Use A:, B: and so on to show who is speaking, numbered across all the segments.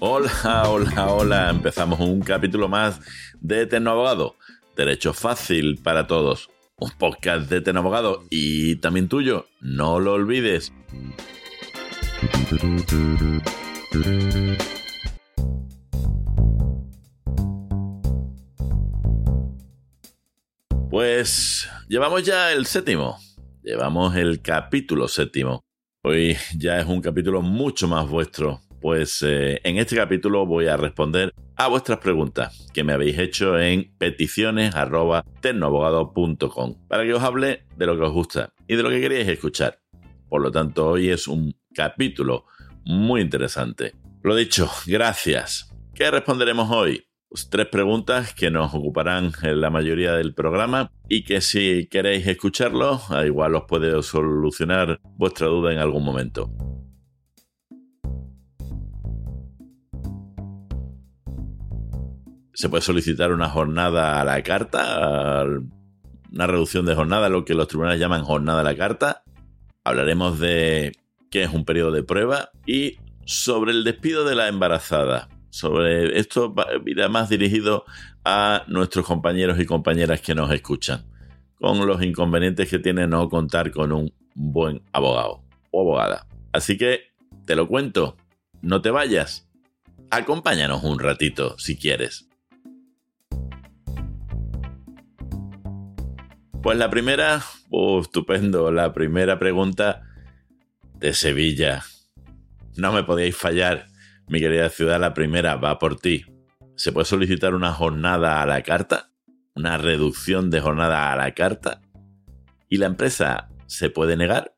A: Hola, hola, hola. Empezamos un capítulo más de Tecnoabogado. Derecho fácil para todos. Un podcast de Tecnoabogado y también tuyo. No lo olvides. Pues llevamos ya el séptimo. Llevamos el capítulo séptimo. Hoy ya es un capítulo mucho más vuestro, pues eh, en este capítulo voy a responder a vuestras preguntas que me habéis hecho en peticiones.tecnoabogado.com para que os hable de lo que os gusta y de lo que queréis escuchar. Por lo tanto, hoy es un capítulo muy interesante. Lo dicho, gracias. ¿Qué responderemos hoy? Pues tres preguntas que nos ocuparán en la mayoría del programa y que si queréis escucharlo, igual os puede solucionar vuestra duda en algún momento. Se puede solicitar una jornada a la carta, una reducción de jornada, lo que los tribunales llaman jornada a la carta. Hablaremos de qué es un periodo de prueba y sobre el despido de la embarazada sobre esto irá más dirigido a nuestros compañeros y compañeras que nos escuchan, con los inconvenientes que tiene no contar con un buen abogado o abogada. Así que te lo cuento, no te vayas, acompáñanos un ratito si quieres. Pues la primera, oh, estupendo, la primera pregunta de Sevilla. No me podíais fallar mi querida ciudad, la primera va por ti. ¿Se puede solicitar una jornada a la carta? ¿Una reducción de jornada a la carta? ¿Y la empresa se puede negar?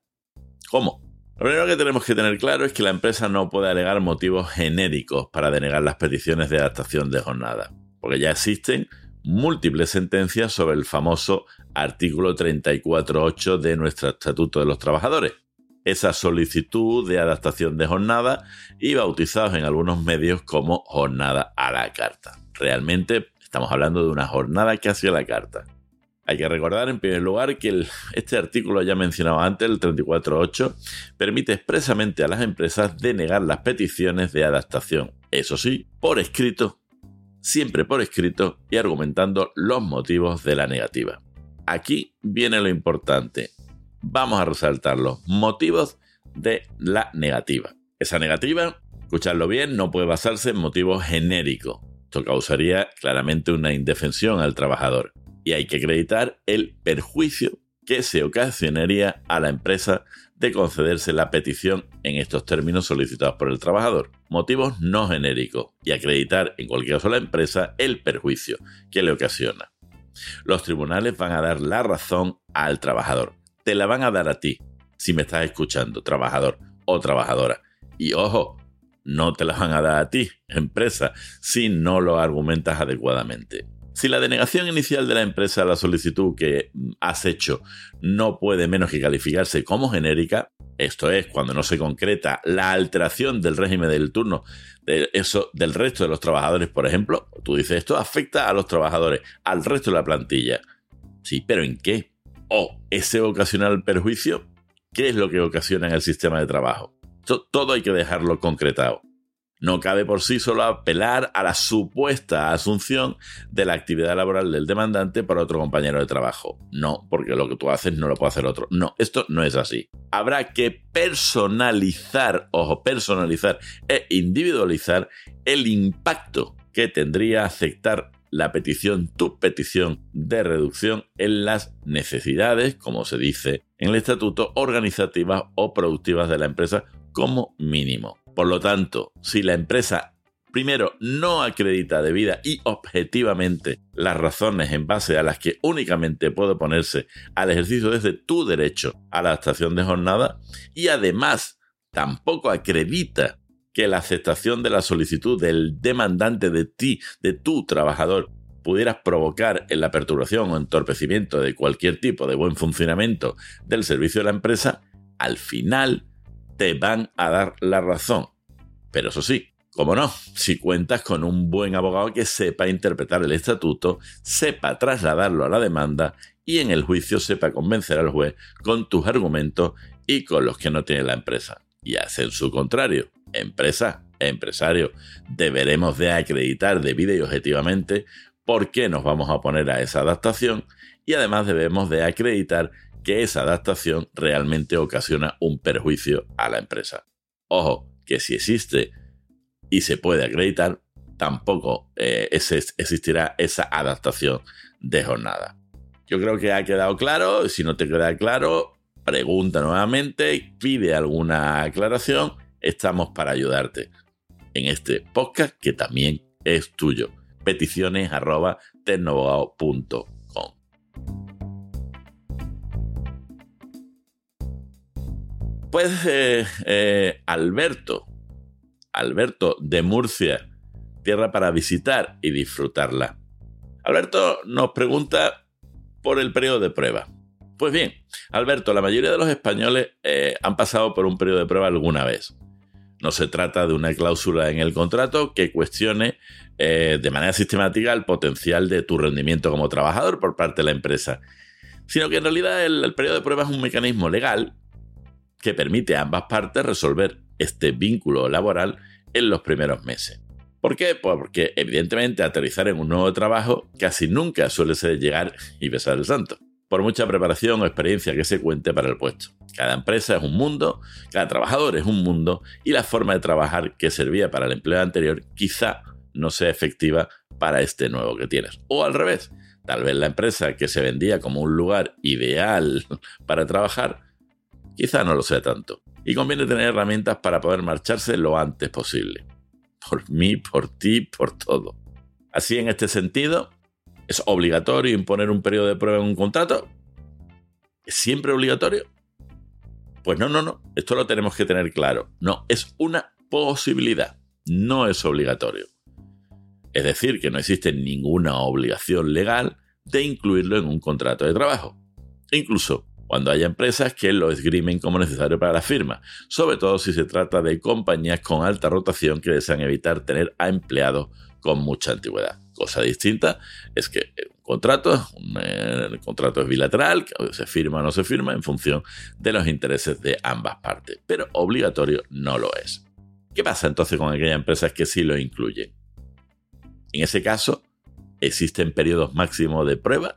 A: ¿Cómo? Lo primero que tenemos que tener claro es que la empresa no puede alegar motivos genéricos para denegar las peticiones de adaptación de jornada, porque ya existen múltiples sentencias sobre el famoso artículo 34.8 de nuestro Estatuto de los Trabajadores, esa solicitud de adaptación de jornada y bautizados en algunos medios como jornada a la carta. Realmente estamos hablando de una jornada que hacía la carta. Hay que recordar en primer lugar que este artículo ya mencionado antes, el 34.8, permite expresamente a las empresas denegar las peticiones de adaptación, eso sí, por escrito, siempre por escrito y argumentando los motivos de la negativa. Aquí viene lo importante vamos a resaltar los motivos de la negativa. Esa negativa, escuchadlo bien, no puede basarse en motivos genéricos. Esto causaría claramente una indefensión al trabajador. Y hay que acreditar el perjuicio que se ocasionaría a la empresa de concederse la petición en estos términos solicitados por el trabajador. Motivos no genéricos y acreditar en cualquier caso a la empresa el perjuicio que le ocasiona. Los tribunales van a dar la razón al trabajador te la van a dar a ti, si me estás escuchando, trabajador o trabajadora. Y ojo, no te la van a dar a ti, empresa, si no lo argumentas adecuadamente. Si la denegación inicial de la empresa a la solicitud que has hecho no puede menos que calificarse como genérica, esto es, cuando no se concreta la alteración del régimen del turno de eso, del resto de los trabajadores, por ejemplo, tú dices esto afecta a los trabajadores, al resto de la plantilla. Sí, pero ¿en qué? o ese ocasional perjuicio, ¿qué es lo que ocasiona en el sistema de trabajo? Todo hay que dejarlo concretado. No cabe por sí solo apelar a la supuesta asunción de la actividad laboral del demandante por otro compañero de trabajo. No, porque lo que tú haces no lo puede hacer otro. No, esto no es así. Habrá que personalizar, ojo, personalizar e individualizar el impacto que tendría aceptar la petición, tu petición de reducción en las necesidades, como se dice en el estatuto, organizativas o productivas de la empresa como mínimo. Por lo tanto, si la empresa primero no acredita debida y objetivamente las razones en base a las que únicamente puede oponerse al ejercicio desde tu derecho a la adaptación de jornada y además tampoco acredita que la aceptación de la solicitud del demandante de ti, de tu trabajador, pudieras provocar en la perturbación o entorpecimiento de cualquier tipo de buen funcionamiento del servicio de la empresa, al final te van a dar la razón. Pero eso sí, como no, si cuentas con un buen abogado que sepa interpretar el estatuto, sepa trasladarlo a la demanda y en el juicio sepa convencer al juez con tus argumentos y con los que no tiene la empresa. Y hacer su contrario empresa, empresario, deberemos de acreditar debida y objetivamente por qué nos vamos a poner a esa adaptación y además debemos de acreditar que esa adaptación realmente ocasiona un perjuicio a la empresa. Ojo, que si existe y se puede acreditar, tampoco eh, existirá esa adaptación de jornada. Yo creo que ha quedado claro, si no te queda claro, pregunta nuevamente, pide alguna aclaración, estamos para ayudarte en este podcast que también es tuyo. Peticiones arroba Pues eh, eh, Alberto, Alberto de Murcia, tierra para visitar y disfrutarla. Alberto nos pregunta por el periodo de prueba. Pues bien, Alberto, la mayoría de los españoles eh, han pasado por un periodo de prueba alguna vez. No se trata de una cláusula en el contrato que cuestione de manera sistemática el potencial de tu rendimiento como trabajador por parte de la empresa, sino que en realidad el periodo de prueba es un mecanismo legal que permite a ambas partes resolver este vínculo laboral en los primeros meses. ¿Por qué? Pues porque evidentemente aterrizar en un nuevo trabajo casi nunca suele ser llegar y besar el santo, por mucha preparación o experiencia que se cuente para el puesto. Cada empresa es un mundo, cada trabajador es un mundo y la forma de trabajar que servía para el empleo anterior quizá no sea efectiva para este nuevo que tienes. O al revés, tal vez la empresa que se vendía como un lugar ideal para trabajar Quizá no lo sea tanto. Y conviene tener herramientas para poder marcharse lo antes posible. Por mí, por ti, por todo. Así, en este sentido, ¿es obligatorio imponer un periodo de prueba en un contrato? ¿Es siempre obligatorio? Pues no, no, no. Esto lo tenemos que tener claro. No, es una posibilidad. No es obligatorio. Es decir, que no existe ninguna obligación legal de incluirlo en un contrato de trabajo. Incluso cuando haya empresas que lo esgrimen como necesario para la firma, sobre todo si se trata de compañías con alta rotación que desean evitar tener a empleados con mucha antigüedad. Cosa distinta es que un contrato, el contrato es bilateral, se firma o no se firma en función de los intereses de ambas partes, pero obligatorio no lo es. ¿Qué pasa entonces con aquellas empresas que sí lo incluyen? En ese caso, ¿existen periodos máximos de prueba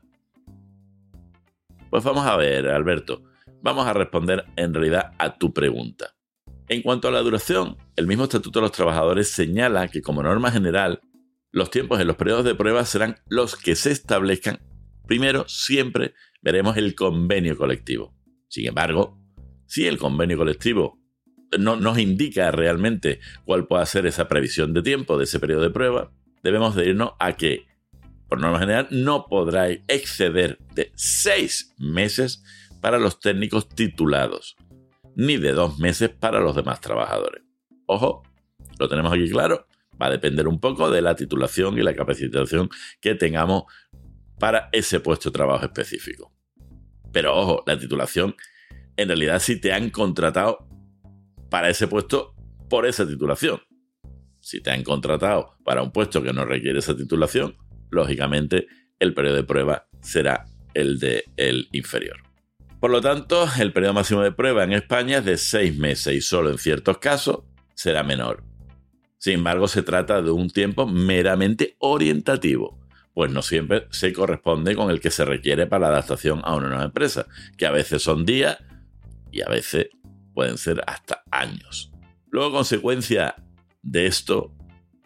A: pues vamos a ver, Alberto, vamos a responder en realidad a tu pregunta. En cuanto a la duración, el mismo Estatuto de los Trabajadores señala que como norma general, los tiempos en los periodos de prueba serán los que se establezcan. Primero, siempre veremos el convenio colectivo. Sin embargo, si el convenio colectivo no nos indica realmente cuál puede ser esa previsión de tiempo de ese periodo de prueba, debemos de irnos a que por norma general, no podrá exceder de seis meses para los técnicos titulados, ni de dos meses para los demás trabajadores. Ojo, lo tenemos aquí claro, va a depender un poco de la titulación y la capacitación que tengamos para ese puesto de trabajo específico. Pero ojo, la titulación, en realidad si te han contratado para ese puesto por esa titulación. Si te han contratado para un puesto que no requiere esa titulación, lógicamente el periodo de prueba será el de el inferior. Por lo tanto, el periodo máximo de prueba en España es de seis meses y solo en ciertos casos será menor. Sin embargo, se trata de un tiempo meramente orientativo, pues no siempre se corresponde con el que se requiere para la adaptación a una nueva empresa, que a veces son días y a veces pueden ser hasta años. Luego, consecuencia de esto,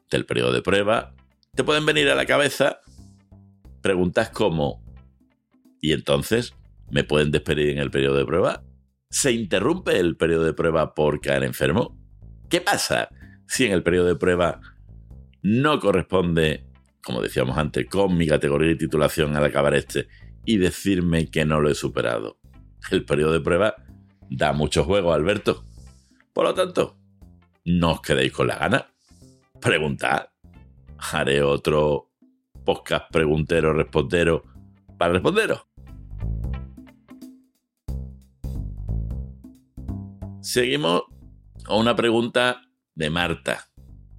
A: del periodo de prueba, te pueden venir a la cabeza preguntas como, ¿y entonces me pueden despedir en el periodo de prueba? ¿Se interrumpe el periodo de prueba por caer enfermo? ¿Qué pasa si en el periodo de prueba no corresponde, como decíamos antes, con mi categoría de titulación al acabar este y decirme que no lo he superado? El periodo de prueba da mucho juego, Alberto. Por lo tanto, no os quedéis con la gana. Preguntad haré otro podcast preguntero, respondero para responderos. Seguimos a una pregunta de Marta,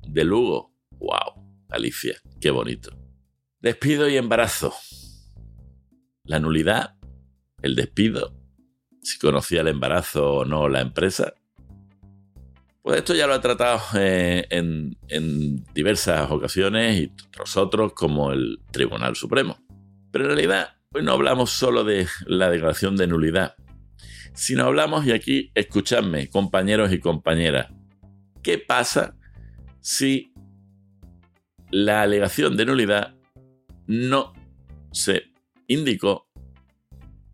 A: de Lugo. ¡Wow! Alicia, qué bonito. Despido y embarazo. La nulidad, el despido, si conocía el embarazo o no la empresa. Pues esto ya lo ha tratado eh, en, en diversas ocasiones y otros otros como el Tribunal Supremo. Pero en realidad hoy no hablamos solo de la declaración de nulidad, sino hablamos, y aquí escuchadme, compañeros y compañeras, ¿qué pasa si la alegación de nulidad no se indicó,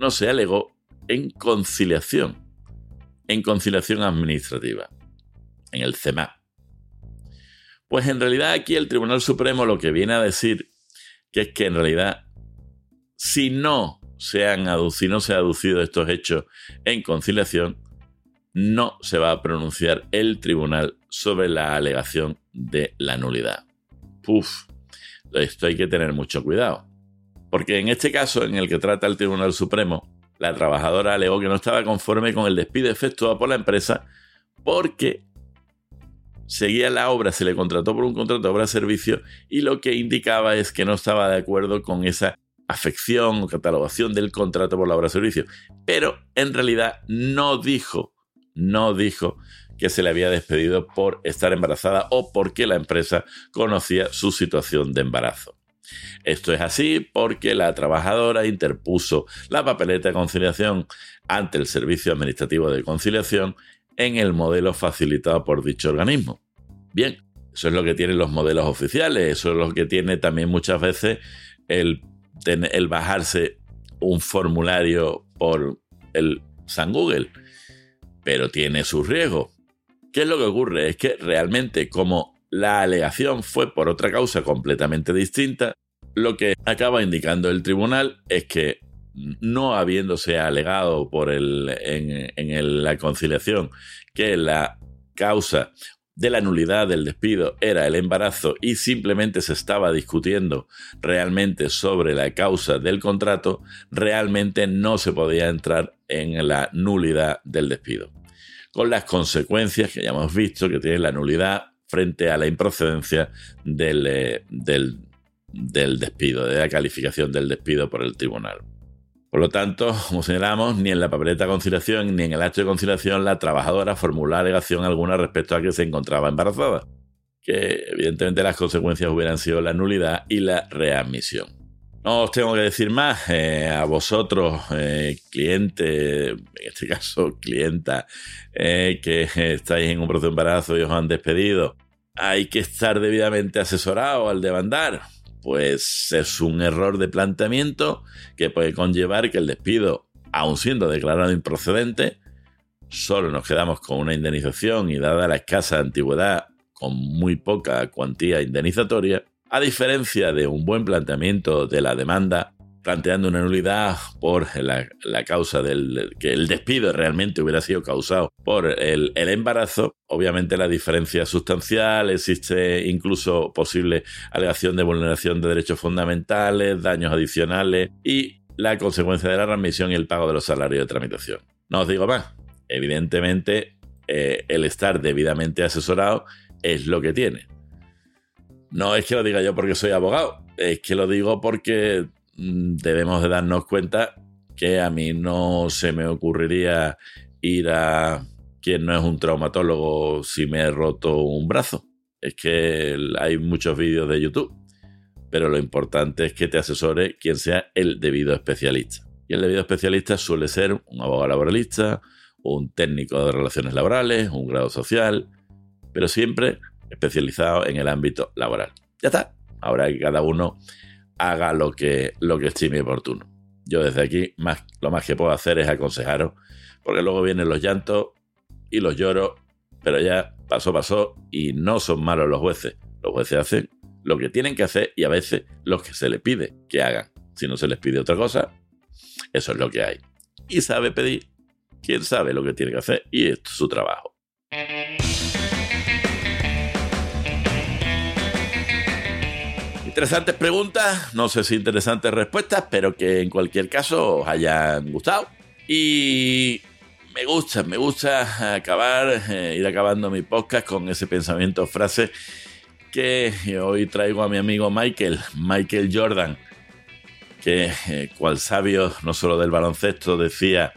A: no se alegó en conciliación, en conciliación administrativa, en el CEMA. Pues en realidad aquí el Tribunal Supremo lo que viene a decir que es que en realidad si no se han si no se han aducido estos hechos en conciliación, no se va a pronunciar el tribunal sobre la alegación de la nulidad. Puf, esto hay que tener mucho cuidado. Porque en este caso, en el que trata el Tribunal Supremo, la trabajadora alegó que no estaba conforme con el despido efectuado por la empresa porque seguía la obra, se le contrató por un contrato de obra-servicio y lo que indicaba es que no estaba de acuerdo con esa afección o catalogación del contrato por la obra-servicio. Pero en realidad no dijo, no dijo que se le había despedido por estar embarazada o porque la empresa conocía su situación de embarazo. Esto es así porque la trabajadora interpuso la papeleta de conciliación ante el Servicio Administrativo de Conciliación en el modelo facilitado por dicho organismo. Bien, eso es lo que tienen los modelos oficiales, eso es lo que tiene también muchas veces el, el bajarse un formulario por el San Google, pero tiene sus riesgos. ¿Qué es lo que ocurre? Es que realmente como la alegación fue por otra causa completamente distinta, lo que acaba indicando el tribunal es que no habiéndose alegado por el, en, la conciliación que la causa de la nulidad del despido era el embarazo y simplemente se estaba discutiendo realmente sobre la causa del contrato, realmente no se podía entrar en la nulidad del despido con las consecuencias que ya hemos visto que tiene la nulidad frente a la improcedencia del, eh, del despido, de la calificación del despido por el tribunal. Por lo tanto, como señalamos, ni en la papeleta de conciliación ni en el acto de conciliación la trabajadora formuló alegación alguna respecto a que se encontraba embarazada, que evidentemente las consecuencias hubieran sido la nulidad y la readmisión. No os tengo que decir más. Eh, a vosotros, eh, cliente, en este caso clienta, eh, que estáis en un proceso de embarazo y os han despedido, hay que estar debidamente asesorado al demandar. Pues es un error de planteamiento que puede conllevar que el despido, aun siendo declarado improcedente, solo nos quedamos con una indemnización y dada la escasa antigüedad con muy poca cuantía indemnizatoria, a diferencia de un buen planteamiento de la demanda, planteando una nulidad por la, causa del que el despido realmente hubiera sido causado por el, embarazo, obviamente la diferencia es sustancial, existe incluso posible alegación de vulneración de derechos fundamentales, daños adicionales y la consecuencia de la remisión y el pago de los salarios de tramitación. No os digo más, evidentemente eh, el estar debidamente asesorado es lo que tiene. No es que lo diga yo porque soy abogado, es que lo digo porque debemos de darnos cuenta que a mí no se me ocurriría ir a quien no es un traumatólogo si me he roto un brazo. Es que hay muchos vídeos de YouTube, pero lo importante es que te asesore quien sea el debido especialista. Y el debido especialista suele ser un abogado laboralista, un técnico de relaciones laborales, un grado social, pero siempre especializado en el ámbito laboral. Ya está. Ahora que cada uno haga lo que, lo que estime oportuno. Yo desde aquí más, lo más que puedo hacer es aconsejaros, porque luego vienen los llantos y los lloros, pero ya pasó, pasó y no son malos los jueces. Los jueces hacen lo que tienen que hacer y a veces lo que se les pide que hagan. Si no se les pide otra cosa, eso es lo que hay. Y sabe pedir quien sabe lo que tiene que hacer y es su trabajo. Interesantes preguntas, no sé si interesantes respuestas, pero que en cualquier caso os hayan gustado. Y me gusta, me gusta acabar, eh, ir acabando mi podcast con ese pensamiento, frase que hoy traigo a mi amigo Michael, Michael Jordan, que eh, cual sabio no solo del baloncesto decía,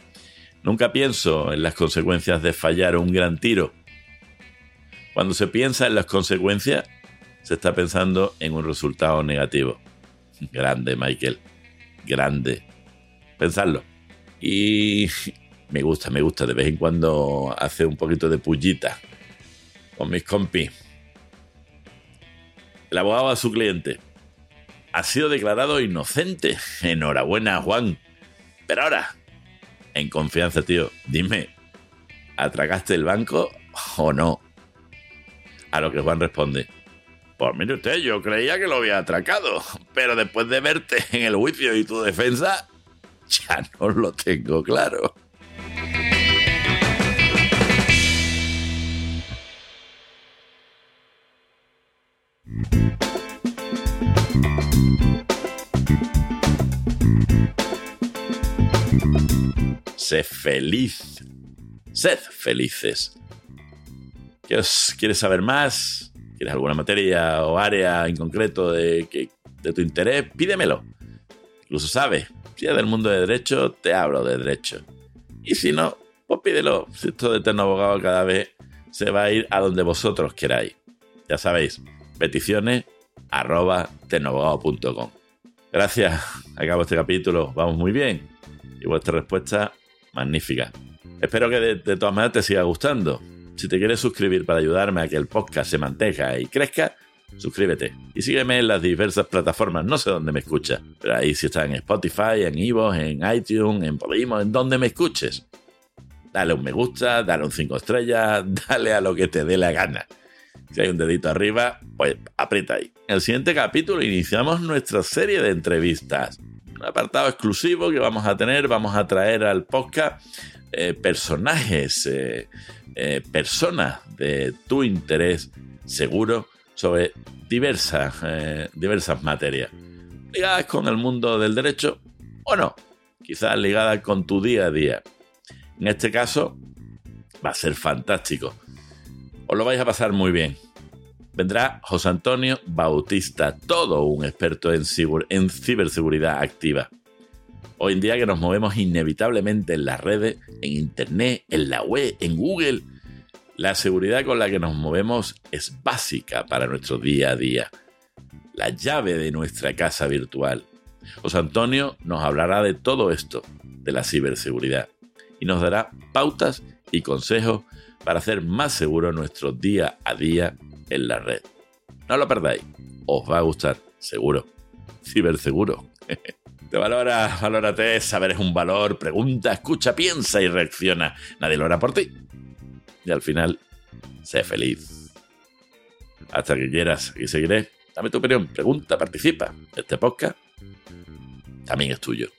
A: nunca pienso en las consecuencias de fallar un gran tiro, Cuando se piensa en las consecuencias, se está pensando en un resultado negativo. Grande, Michael. Grande. Pensadlo. Y me gusta, me gusta. De vez en cuando hace un poquito de pullita con mis compis. El abogado a su cliente. Ha sido declarado inocente. Enhorabuena, Juan. Pero ahora, en confianza, tío, dime, ¿atracaste el banco o no? A lo que Juan responde, pues mire usted, yo creía que lo había atracado, pero después de verte en el juicio y tu defensa, ya no lo tengo claro. Sé feliz. Sed felices. ¿Quieres saber más? ¿Quieres alguna materia o área en concreto de, de tu interés? Pídemelo. Incluso sabes, si es del mundo de derecho, te hablo de derecho. Y si no, pues pídelo. Si esto de Eterno Abogado cada vez se va a ir a donde vosotros queráis. Ya sabéis, peticiones arroba Gracias, acabo este capítulo, vamos muy bien. Y vuestra respuesta, magnífica. Espero que de todas maneras te siga gustando. Si te quieres suscribir para ayudarme a que el podcast se mantenga y crezca, suscríbete y sígueme en las diversas plataformas. No sé dónde me escuchas, pero ahí si estás en Spotify, en Ivo, en iTunes, en Podimo, en donde me escuches. Dale un me gusta, dale un 5 estrellas, dale a lo que te dé la gana. Si hay un dedito arriba, pues aprieta ahí. En el siguiente capítulo iniciamos nuestra serie de entrevistas. Un apartado exclusivo que vamos a tener, vamos a traer al podcast eh, personajes, eh, eh, personas de tu interés seguro sobre diversas, diversas materias, ligadas con el mundo del derecho o no, quizás ligadas con tu día a día. En este caso, va a ser fantástico. Os lo vais a pasar muy bien. Vendrá José Antonio Bautista, todo un experto en, ciberseguridad activa. Hoy en día que nos movemos inevitablemente en las redes, en Internet, en la web, en Google, la seguridad con la que nos movemos es básica para nuestro día a día. La llave de nuestra casa virtual. José Antonio nos hablará de todo esto, de la ciberseguridad, y nos dará pautas y consejos para hacer más seguro nuestro día a día en la red. No lo perdáis, os va a gustar, seguro. Ciberseguro. Te valora, valórate, saber es un valor, pregunta, escucha, piensa y reacciona. Nadie lo hará por ti. Y al final, sé feliz. Hasta que quieras, aquí seguiré. Dame tu opinión, pregunta, participa. Este podcast también es tuyo.